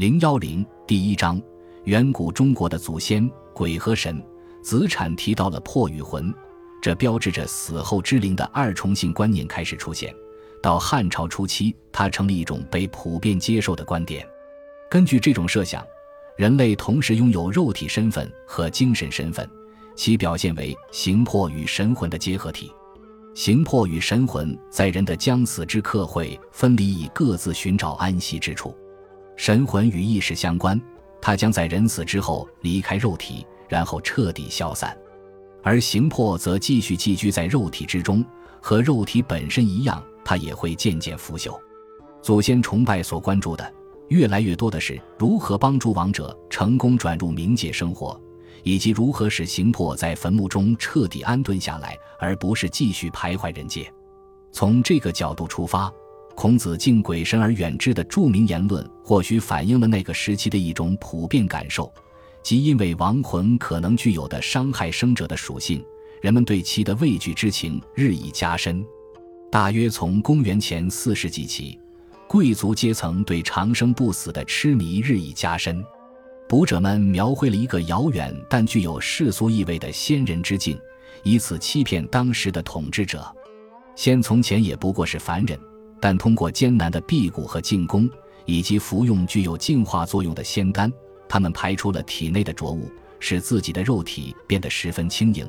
零幺零第一章，远古中国的祖先鬼和神子产提到了魄与魂，这标志着死后之灵的二重性观念开始出现。到汉朝初期，它成了一种被普遍接受的观点。根据这种设想，人类同时拥有肉体身份和精神身份，其表现为形魄与神魂的结合体。形魄与神魂在人的将死之刻会分离，以各自寻找安息之处。神魂与意识相关，它将在人死之后离开肉体，然后彻底消散；而形魄则继续寄居在肉体之中，和肉体本身一样，它也会渐渐腐朽。祖先崇拜所关注的，越来越多的是如何帮助亡者成功转入冥界生活，以及如何使形魄在坟墓中彻底安顿下来，而不是继续徘徊人界。从这个角度出发。孔子敬鬼神而远之的著名言论，或许反映了那个时期的一种普遍感受，即因为亡魂可能具有的伤害生者的属性，人们对其的畏惧之情日益加深。大约从公元前四世纪起，贵族阶层对长生不死的痴迷日益加深。读者们描绘了一个遥远但具有世俗意味的仙人之境，以此欺骗当时的统治者。仙从前也不过是凡人。但通过艰难的辟谷和进攻，以及服用具有净化作用的仙丹，他们排出了体内的浊物，使自己的肉体变得十分轻盈，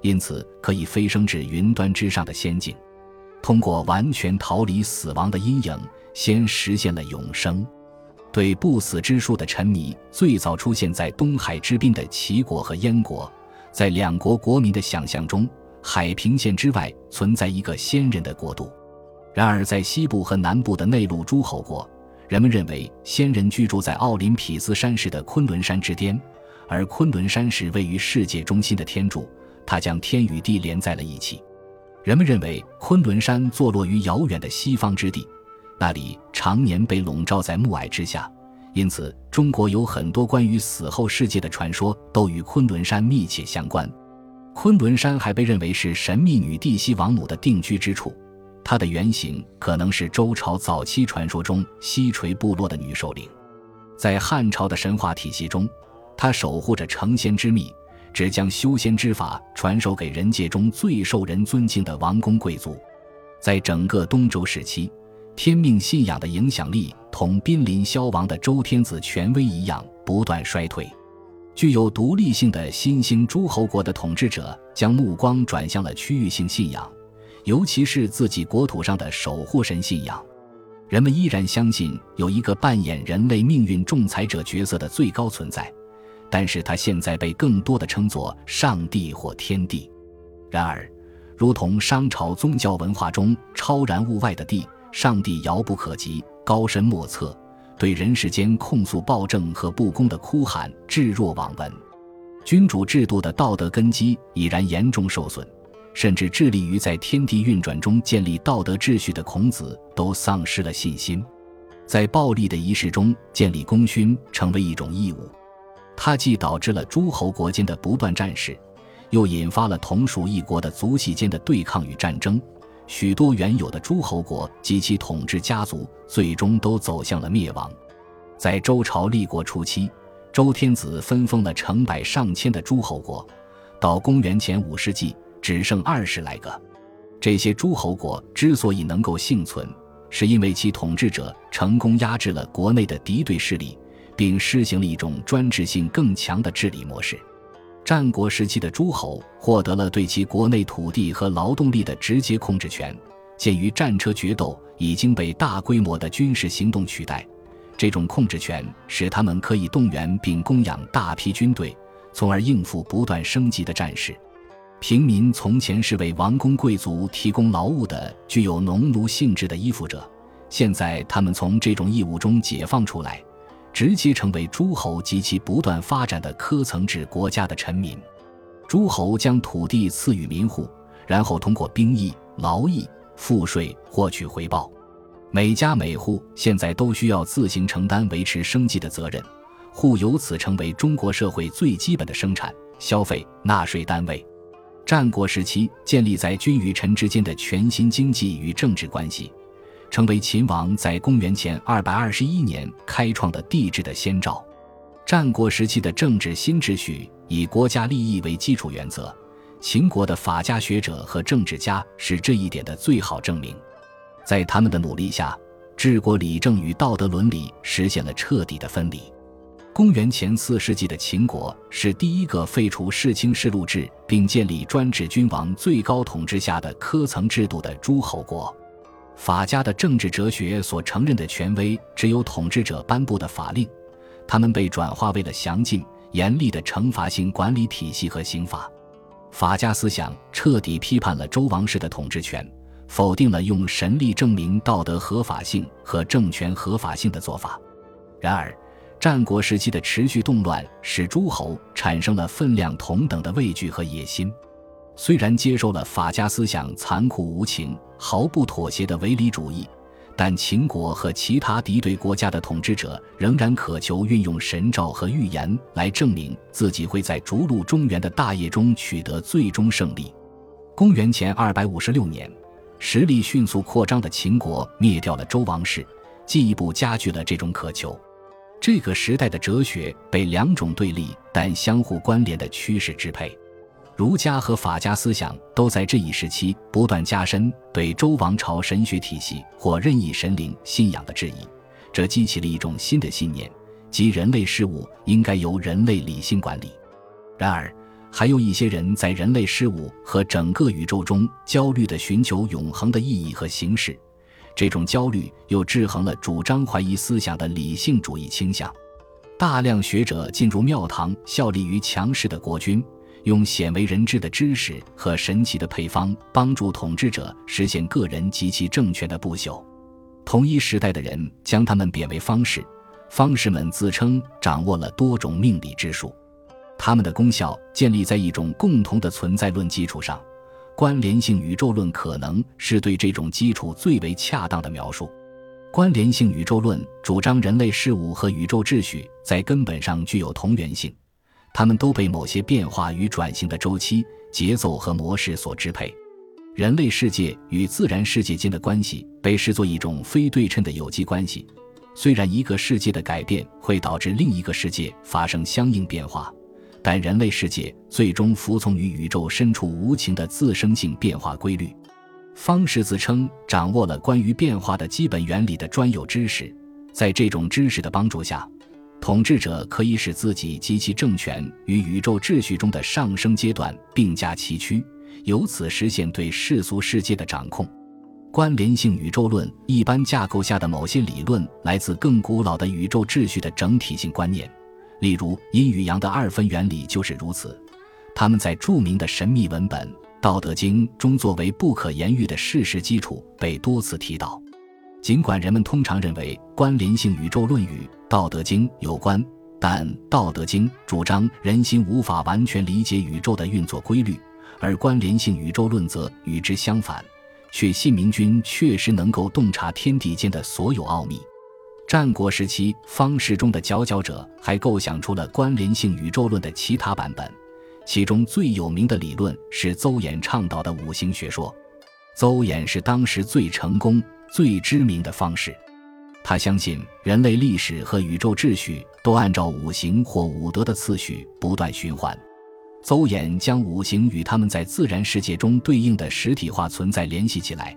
因此可以飞升至云端之上的仙境。通过完全逃离死亡的阴影，先实现了永生。对不死之术的沉迷，最早出现在东海之滨的齐国和燕国。在两国国民的想象中，海平线之外存在一个仙人的国度。然而，在西部和南部的内陆诸侯国，人们认为先人居住在奥林匹斯山势的昆仑山之巅，而昆仑山是位于世界中心的天柱，它将天与地连在了一起。人们认为昆仑山坐落于遥远的西方之地，那里常年被笼罩在暮霭之下，因此中国有很多关于死后世界的传说都与昆仑山密切相关。昆仑山还被认为是神秘女帝西王母的定居之处。它的原型可能是周朝早期传说中西垂部落的女首领，在汉朝的神话体系中，她守护着成仙之秘，只将修仙之法传授给人界中最受人尊敬的王公贵族。在整个东周时期，天命信仰的影响力同濒临消亡的周天子权威一样不断衰退。具有独立性的新兴诸侯国的统治者将目光转向了区域性信仰。尤其是自己国土上的守护神信仰，人们依然相信有一个扮演人类命运仲裁者角色的最高存在，但是他现在被更多的称作上帝或天地。然而，如同商朝宗教文化中超然物外的帝，上帝遥不可及、高深莫测，对人世间控诉暴政和不公的哭喊置若罔闻，君主制度的道德根基已然严重受损。甚至致力于在天地运转中建立道德秩序的孔子都丧失了信心，在暴力的仪式中建立功勋成为一种义务。它既导致了诸侯国间的不断战事，又引发了同属一国的族系间的对抗与战争。许多原有的诸侯国及其统治家族最终都走向了灭亡。在周朝立国初期，周天子分封了成百上千的诸侯国，到公元前五世纪。只剩二十来个，这些诸侯国之所以能够幸存，是因为其统治者成功压制了国内的敌对势力，并施行了一种专制性更强的治理模式。战国时期的诸侯获得了对其国内土地和劳动力的直接控制权。鉴于战车决斗已经被大规模的军事行动取代，这种控制权使他们可以动员并供养大批军队，从而应付不断升级的战事。平民从前是为王公贵族提供劳务的具有农奴性质的依附者，现在他们从这种义务中解放出来，直接成为诸侯及其不断发展的科层制国家的臣民。诸侯将土地赐予民户，然后通过兵役、劳役、赋税获取回报。每家每户现在都需要自行承担维持生计的责任，户由此成为中国社会最基本的生产、消费、纳税单位。战国时期建立在君与臣之间的全新经济与政治关系，成为秦王在公元前二百二十一年开创的帝制的先兆。战国时期的政治新秩序以国家利益为基础原则，秦国的法家学者和政治家是这一点的最好证明。在他们的努力下，治国理政与道德伦理实现了彻底的分离。公元前四世纪的秦国是第一个废除世卿世禄制并建立专制君王最高统治下的科层制度的诸侯国。法家的政治哲学所承认的权威只有统治者颁布的法令。他们被转化为了详尽、严厉的惩罚性管理体系和刑法。法家思想彻底批判了周王室的统治权，否定了用神力证明道德合法性和政权合法性的做法。然而，战国时期的持续动乱使诸侯产生了分量同等的畏惧和野心。虽然接受了法家思想残酷无情、毫不妥协的唯理主义。但秦国和其他敌对国家的统治者仍然渴求运用神诏和预言来证明自己会在逐鹿中原的大业中取得最终胜利。公元前二百五十六年，实力迅速扩张的秦国灭掉了周王室，进一步加剧了这种渴求。这个时代的哲学被两种对立但相互关联的趋势支配。儒家和法家思想都在这一时期不断加深对周王朝神学体系或任意神灵信仰的质疑，这激起了一种新的信念，即人类事物应该由人类理性管理。然而，还有一些人在人类事物和整个宇宙中焦虑地寻求永恒的意义和形式，这种焦虑又制衡了主张怀疑思想的理性主义倾向。大量学者进入庙堂效力于强势的国君。用鲜为人知的知识和神奇的配方，帮助统治者实现个人及其政权的不朽。同一时代的人将他们贬为方士，方士们自称掌握了多种命理之术。他们的功效建立在一种共同的存在论基础上，关联性宇宙论可能是对这种基础最为恰当的描述。关联性宇宙论主张人类事物和宇宙秩序在根本上具有同源性。它们都被某些变化与转型的周期、节奏和模式所支配。人类世界与自然世界间的关系被视作一种非对称的有机关系。虽然一个世界的改变会导致另一个世界发生相应变化，但人类世界最终服从于宇宙深处无情的自生性变化规律。方士自称掌握了关于变化的基本原理的专有知识，在这种知识的帮助下。统治者可以使自己及其政权与宇宙秩序中的上升阶段并驾齐驱，由此实现对世俗世界的掌控。关联性宇宙论一般架构下的某些理论来自更古老的宇宙秩序的整体性观念，例如阴与阳的二分原理就是如此。他们在著名的神秘文本《道德经》中作为不可言喻的事实基础被多次提到。尽管人们通常认为关联性宇宙论与《道德经》有关，但《道德经》主张人心无法完全理解宇宙的运作规律，而关联性宇宙论则与之相反，却信明君确实能够洞察天地间的所有奥秘。战国时期方士中的佼佼者还构想出了关联性宇宙论的其他版本，其中最有名的理论是邹衍倡导的五行学说。邹衍是当时最成功。最知名的方式，他相信人类历史和宇宙秩序都按照五行或五德的次序不断循环。邹衍将五行与他们在自然世界中对应的实体化存在联系起来，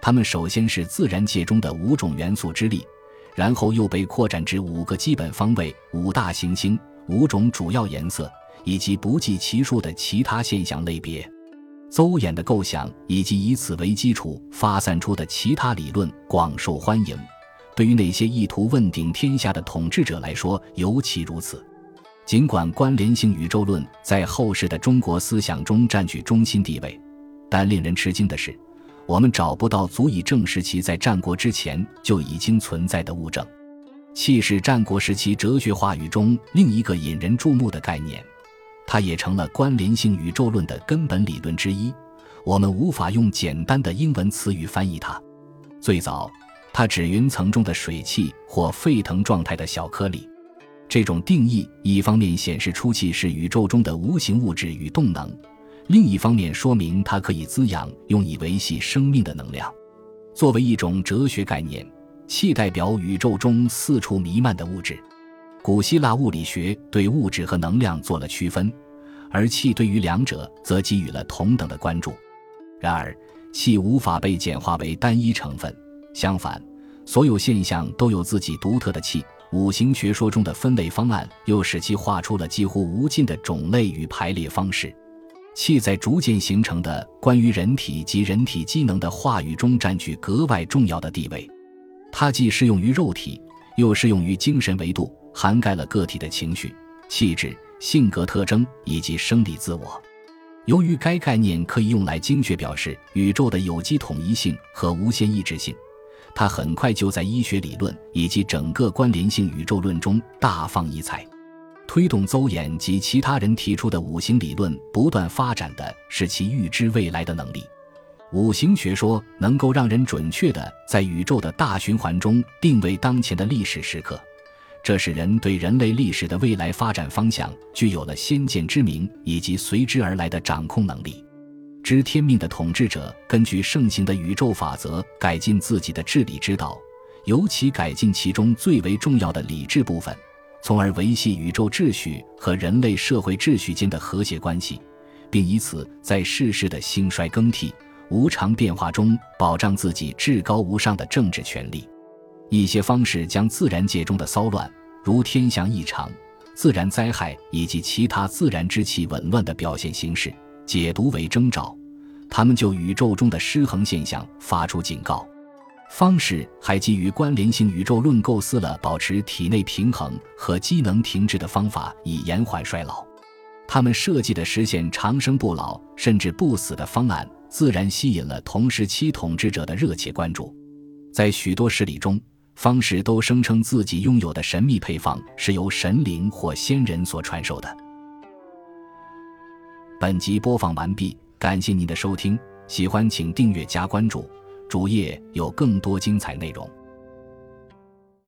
它们首先是自然界中的五种元素之力，然后又被扩展至五个基本方位、五大行星、五种主要颜色以及不计其数的其他现象类别。邹衍的构想以及以此为基础发散出的其他理论广受欢迎，对于那些意图问鼎天下的统治者来说尤其如此。尽管关联性宇宙论在后世的中国思想中占据中心地位，但令人吃惊的是，我们找不到足以证实其在战国之前就已经存在的物证。气是战国时期哲学话语中另一个引人注目的概念。它也成了关联性宇宙论的根本理论之一。我们无法用简单的英文词语翻译它。最早，它指云层中的水汽或沸腾状态的小颗粒。这种定义一方面显示出气是宇宙中的无形物质与动能，另一方面说明它可以滋养用以维系生命的能量。作为一种哲学概念，气代表宇宙中四处弥漫的物质。古希腊物理学对物质和能量做了区分，而气对于两者则给予了同等的关注。然而，气无法被简化为单一成分，相反，所有现象都有自己独特的气。五行学说中的分类方案又使其画出了几乎无尽的种类与排列方式。气在逐渐形成的关于人体及人体机能的话语中占据格外重要的地位。它既适用于肉体，又适用于精神维度，涵盖了个体的情绪、气质、性格特征以及生理自我。由于该概念可以用来精确表示宇宙的有机统一性和无限意志性。它很快就在医学理论以及整个关联性宇宙论中大放异彩，推动邹衍及其他人提出的五行理论不断发展的是其预知未来的能力。五行学说能够让人准确地在宇宙的大循环中定位当前的历史时刻，这使人对人类历史的未来发展方向具有了先见之明以及随之而来的掌控能力。知天命的统治者，根据盛行的宇宙法则改进自己的治理之道，尤其改进其中最为重要的理智部分，从而维系宇宙秩序和人类社会秩序间的和谐关系，并以此在世事的兴衰更替、无常变化中保障自己至高无上的政治权利。一些方式将自然界中的骚乱，如天象异常、自然灾害以及其他自然之气紊乱的表现形式。解读为征兆，他们就宇宙中的失衡现象发出警告。方士还基于关联性宇宙论构思了保持体内平衡和机能停滞的方法，以延缓衰老。他们设计的实现长生不老甚至不死的方案，自然吸引了同时期统治者的热切关注。在许多事例中，方士都声称自己拥有的神秘配方是由神灵或仙人所传授的。本集播放完毕，感谢您的收听，喜欢请订阅加关注，主页有更多精彩内容。